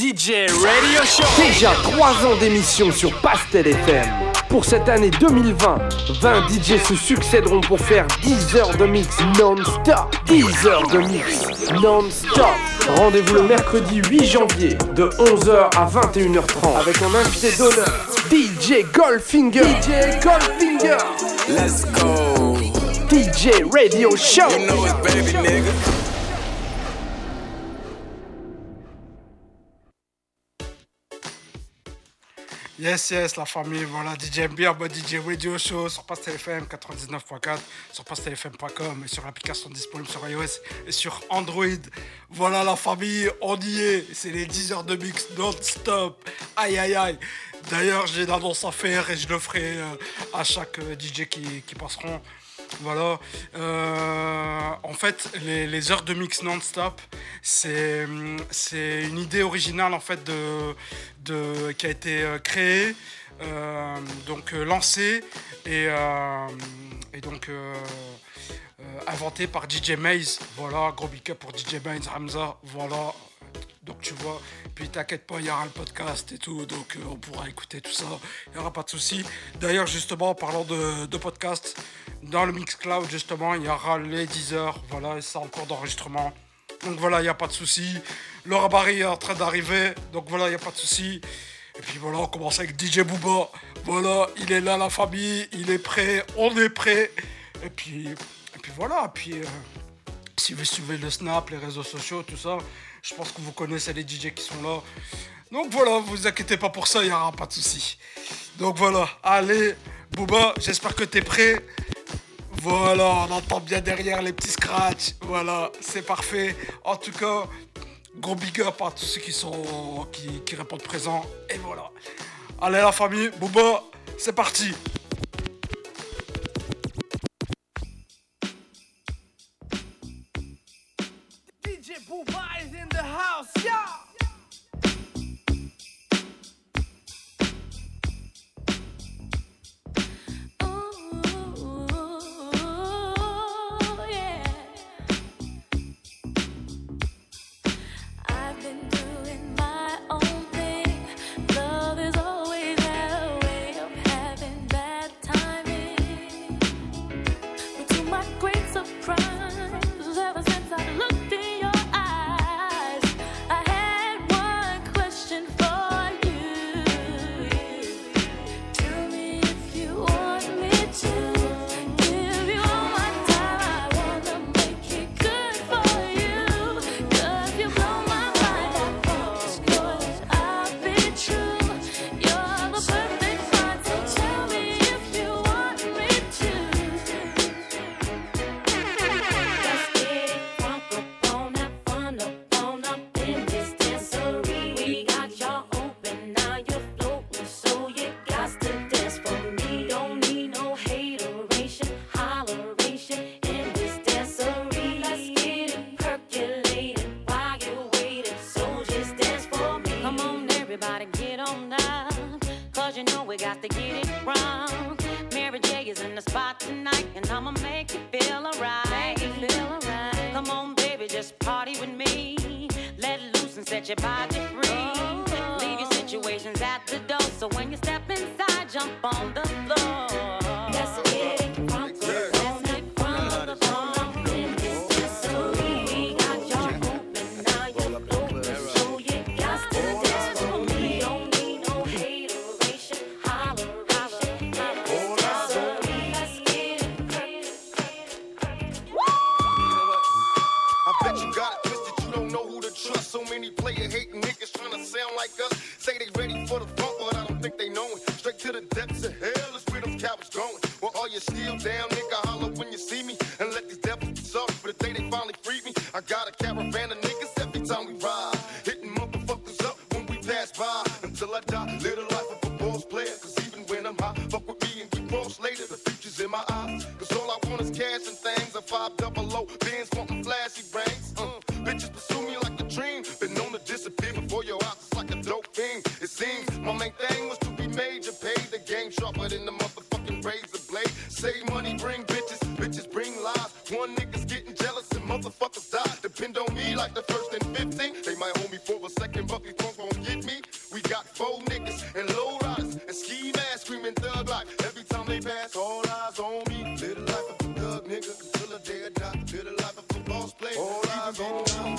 DJ Radio Show. Déjà 3 ans d'émission sur Pastel FM. Pour cette année 2020, 20 DJ se succéderont pour faire 10 heures de mix non-stop. 10 heures de mix non-stop. Rendez-vous le mercredi 8 janvier de 11h à 21h30 avec un invité d'honneur, DJ Goldfinger. DJ Goldfinger. Let's go. DJ Radio Show. You know it, baby nigga. Yes, yes, la famille, voilà, DJ MB en mode DJ Radio Show sur Pastel FM 99.4, sur pastelfm.com et sur l'application disponible sur iOS et sur Android. Voilà la famille, on y est, c'est les 10 heures de mix non-stop. Aïe, aïe, aïe. D'ailleurs, j'ai une annonce à faire et je le ferai euh, à chaque euh, DJ qui passeront. Voilà. Euh, en fait, les, heures de mix non-stop, c'est une idée originale en fait qui a été euh, créée, euh, donc lancée et, donc inventée par DJ Maze. Voilà, gros big pour DJ Maze, Hamza. Voilà. Donc tu vois, puis t'inquiète pas, il y aura le podcast et tout, donc on pourra écouter tout ça, il n'y aura pas de souci. D'ailleurs, justement, en parlant de, de podcast, dans le Mixcloud, justement, il y aura les 10 heures, voilà, et ça en cours d'enregistrement. Donc voilà, il n'y a pas de souci. Laura Barry est en train d'arriver, donc voilà, il n'y a pas de souci. Et puis voilà, on commence avec DJ Booba. Voilà, il est là, la famille, il est prêt, on est prêt. Et puis, et puis voilà, puis euh, si vous suivez le Snap, les réseaux sociaux, tout ça, je pense que vous connaissez les DJ qui sont là. Donc voilà, vous inquiétez pas pour ça, il n'y aura pas de souci. Donc voilà, allez, Booba, j'espère que t'es prêt. Voilà, on entend bien derrière les petits scratchs. Voilà, c'est parfait. En tout cas, gros big up à tous ceux qui sont qui, qui répondent présent. Et voilà. Allez la famille, Booba, c'est parti. To the depths of hell is where them cowards going. Well, all you still down,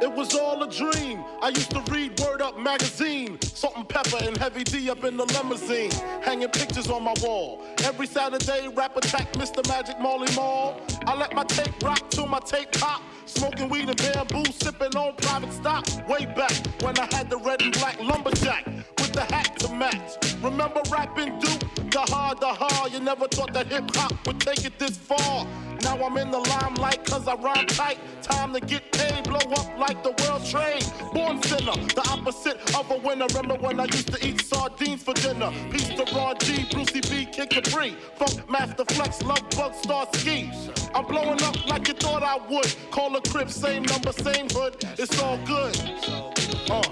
It was all a dream. I used to read Word Up magazine, Salt-n-Pepa and Heavy D up in the limousine, hanging pictures on my wall. Every Saturday, rap attack Mr. Magic Marley Marl. I let my tape rock till my tape pop. Smoking weed and bamboo, sipping on private stock. Way back when I had the red and black lumberjack with the hat to match. Remember rapping Duke? The hard, the hard. You never thought that hip hop would take it this far. Now I'm in the limelight cause I rhyme tight. Time to get paid, blow up like the world trade. Born sinner, the opposite of a winner. Remember when I used to eat sardines for dinner? Peace to Ron G, Brucey B, Kid Capri. Funk Master Flex, Love Bug, Starski. I'm blowing up like you thought I would. Call a crib, same number, same hood. It's all good. Uh.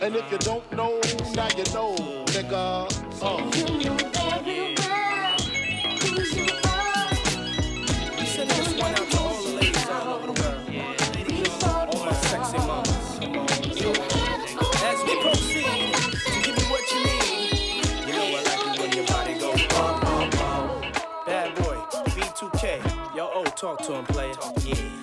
And if you don't know, now you know, nigga. Uh. We send this one out to all the ladies all over the world. All my sexy mamas. As we proceed give you what you need, you know I like it when your body goes bum, bum, bum. Bad boy, B2K. Yo, oh, talk to him, player. Yeah.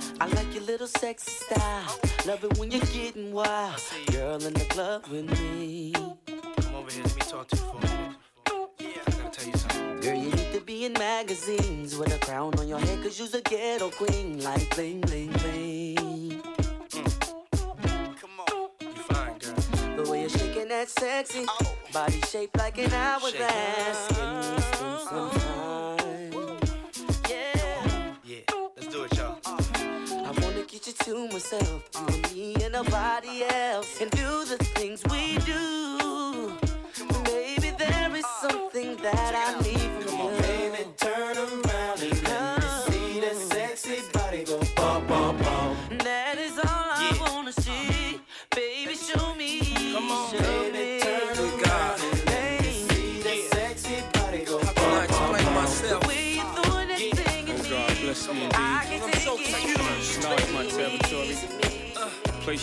I like your little sexy style. Love it when you're getting wild. Girl in the club with me. Come over here, let me talk to you for a minute. Yeah, I gotta tell you something. Girl, you need to be in magazines with a crown on your head, cause you's a ghetto queen. Like bling, bling, bling. Mm. Come on. You fine, girl. The way you're shaking that sexy oh. body shaped like an hourglass. We spend some? I wanna you to myself, you and me and nobody else, and do the things we do. Baby, there is something that I need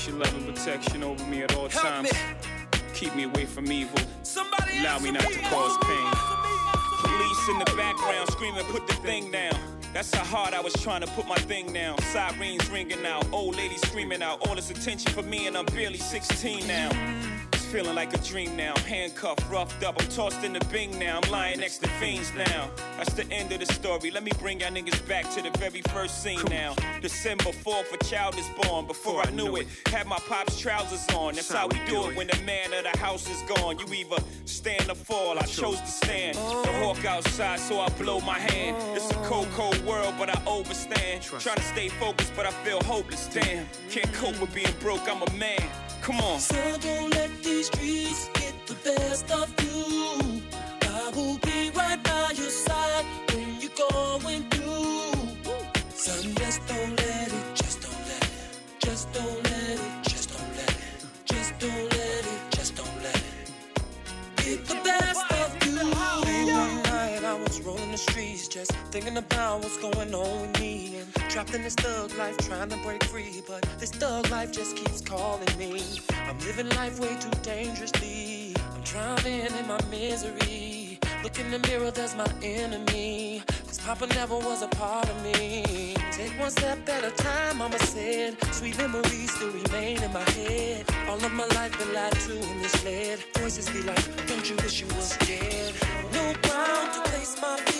your love and protection over me at all Help times. me. Keep me away from evil. Somebody Allow me not to cause pain. me, me. Police in the background screaming, put the thing down. That's how hard I was trying to put my thing down. Sirens ringing out, old ladies screaming out. All this attention for me, and I'm barely 16 now. Feeling like a dream now. Handcuffed, roughed up, I'm tossed in the bing now. I'm lying next to fiends now. That's the end of the story. Let me bring y'all niggas back to the very first scene now. December 4th, a child is born. Before I knew it, had my pop's trousers on. That's how we do it when the man of the house is gone. You either stand or fall. I chose to stand. The hawk outside, so I blow my hand. It's a cold, cold world, but I overstand. Trying to stay focused, but I feel hopeless. Damn, can't cope with being broke. I'm a man. Come on. So don't let these streets get the best of you. Just thinking about what's going on with me. And trapped in this thug life, trying to break free. But this thug life just keeps calling me. I'm living life way too dangerously. I'm drowning in my misery. Look in the mirror, there's my enemy. Cause Papa never was a part of me. Take one step at a time, mama said. Sweet memories still remain in my head. All of my life been lied to and misled. Voices be like, don't you wish you was dead? No ground to place my feet.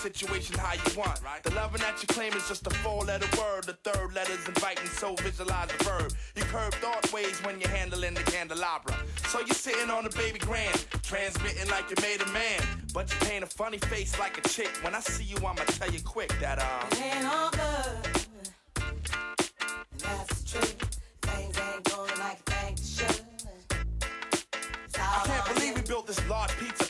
Situation how you want. The loving that you claim is just a four letter word. The third letter's inviting, so visualize the verb. You curve thought ways when you're handling the candelabra. So you're sitting on the baby grand, transmitting like you made a man. But you paint a funny face like a chick. When I see you, I'ma tell you quick that, uh. It ain't all good. That's true. Things ain't going like they should. I can't believe we built this large pizza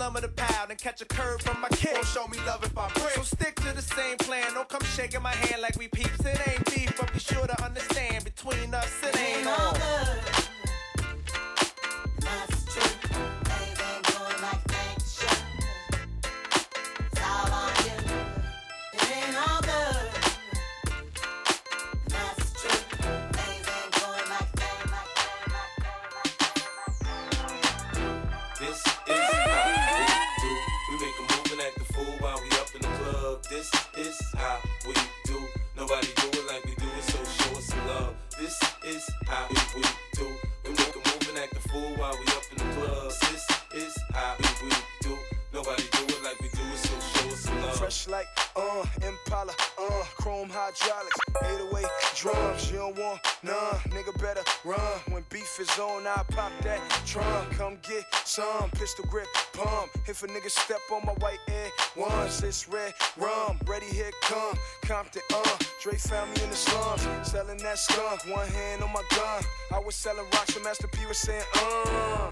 number to pound and catch a curve from my kid. Won't show me love if I break. So stick to the same plan. Don't come shaking my hand like we peeps. It ain't beef, but be sure to understand between us it ain't all on. Like, uh, Impala, uh, chrome hydraulics, 808 drums. You don't want none, nigga better run. When beef is on, I pop that trunk. Come get some pistol grip pump. If a nigga step on my white air once, it's red rum. Ready, here come Compton, uh. Dre found me in the slums, selling that skunk. One hand on my gun. I was selling rocks, and Master P was saying, uh.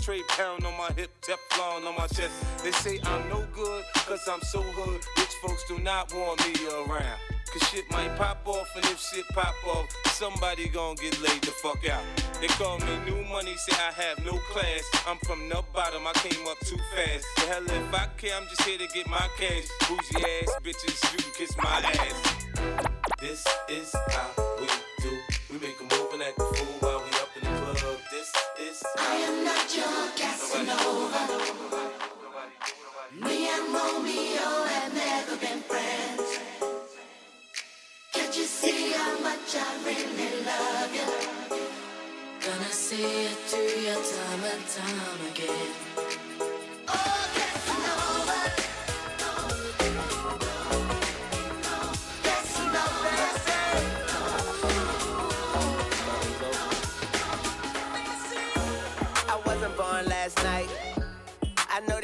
straight pound on my hip, Teflon on my chest. They say I'm no good, cause I'm so hood. Rich folks do not want me around. Cause shit might pop off, and if shit pop off, somebody gon' get laid the fuck out. They call me new money, say I have no class. I'm from the bottom, I came up too fast. The hell if I care, I'm just here to get my cash. Bougie ass bitches, you can kiss my ass. This is how I really love you? Gonna see it through your time and time again.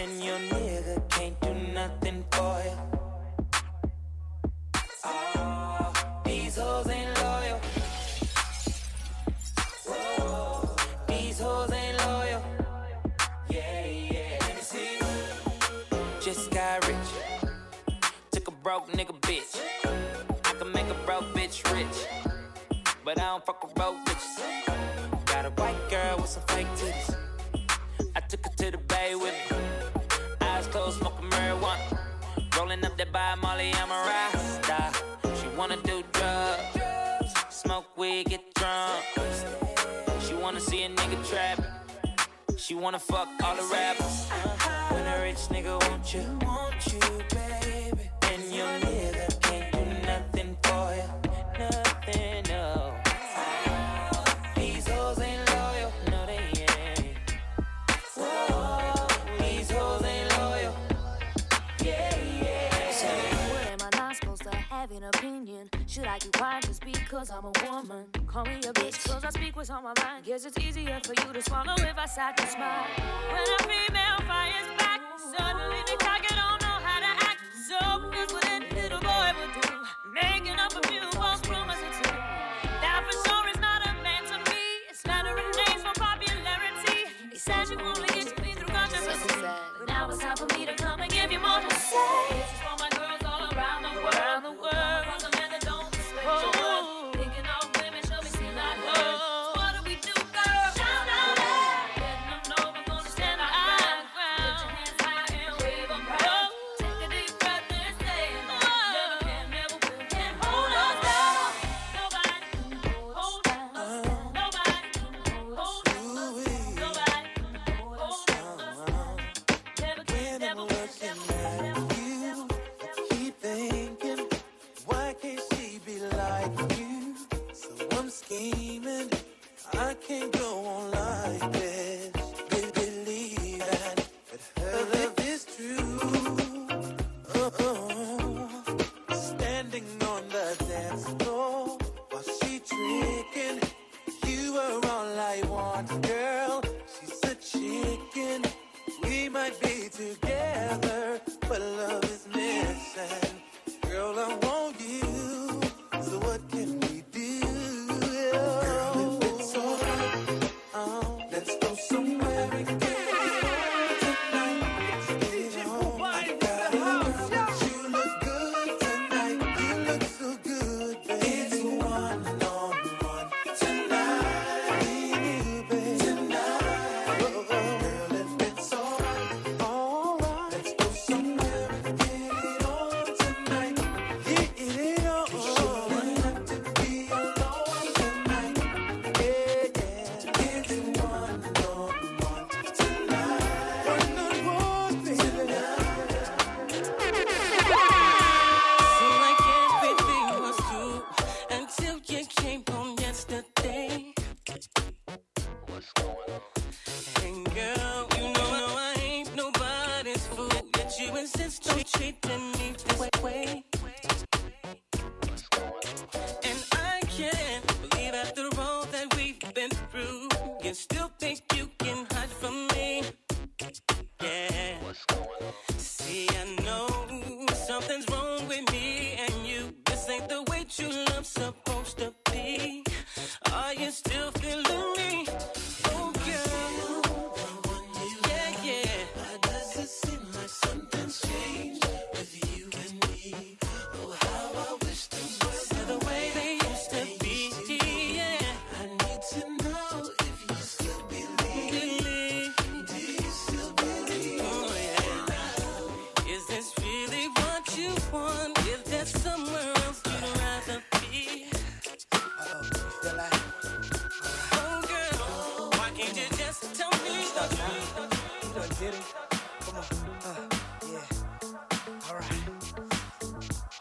and your nigga can't do nothing for you. Oh, ah, these hoes ain't loyal. Oh, these hoes ain't loyal. Yeah, yeah. Let me see. Just got rich. Took a broke nigga bitch. I can make a broke bitch rich. But I don't fuck with broke bitches. Got a white girl with some fake titties. I took her to the Molly, I'm a rasta. She wanna do drugs, smoke weed, get drunk. She wanna see a nigga trap. She wanna fuck all the rappers. When a rich nigga want you, want you, baby, and you're cause I'm a woman. Call me a bitch, cause I speak what's on my mind. Guess it's easier for you to swallow if I sat to smile. When a female fires back, suddenly the target don't know how to act. So is what that little boy would do. Making up a few false promises. or. That for sure is not a man to me. It's flattering names for popularity. He said you only get to me through consciousness. But now it's time for me to come and give you more to say.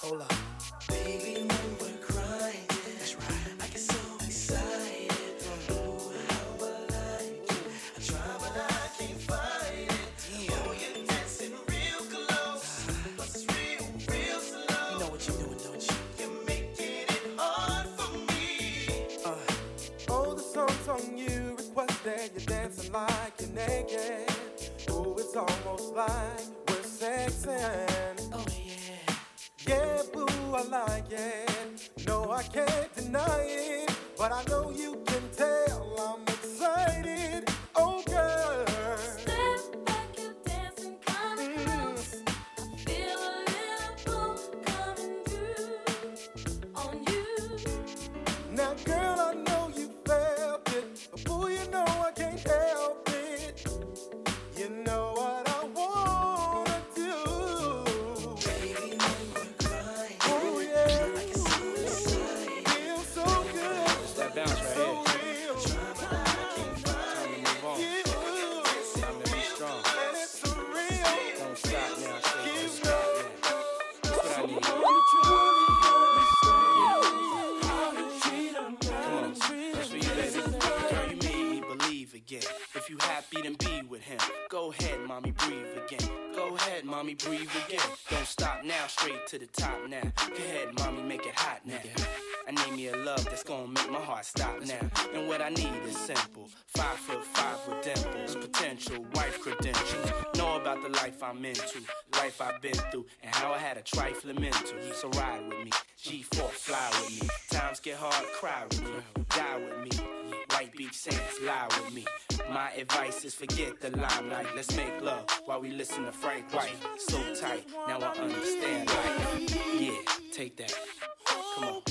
Hola. right, so tight. Now I understand. Right. Yeah, take that. Come on.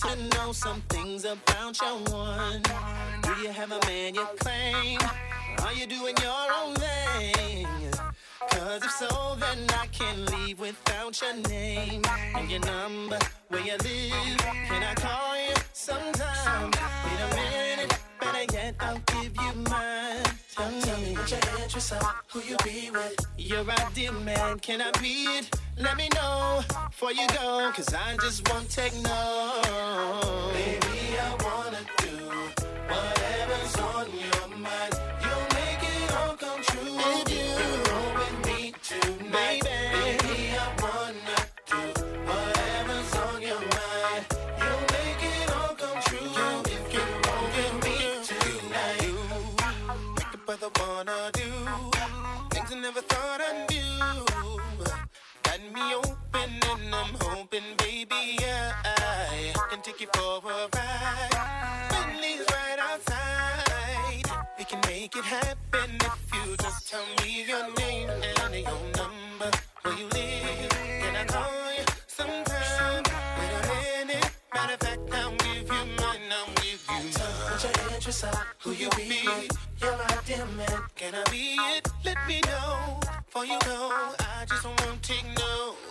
to know some things about your one. Do you have a man you claim? Are you doing your own thing? Cause if so, then I can't leave without your name and your number, where you live. Can I call you sometime? Wait a minute, better yet, I'll give you mine. Tell me what your interests are, who you be with. Your ideal man, can I be it? Let me know before you go, cause I just won't take no. Baby, I wanna do what come take you for a ride. Bentley's right outside. We can make it happen if you just tell me your name and your number. Where you live, can I call you sometime? Wait a minute, matter of fact, I'll give you mine, I'll give you Tell me your interest? are, who you be. You're my dear man, can I be it? Let me know, For you know, I just won't take no.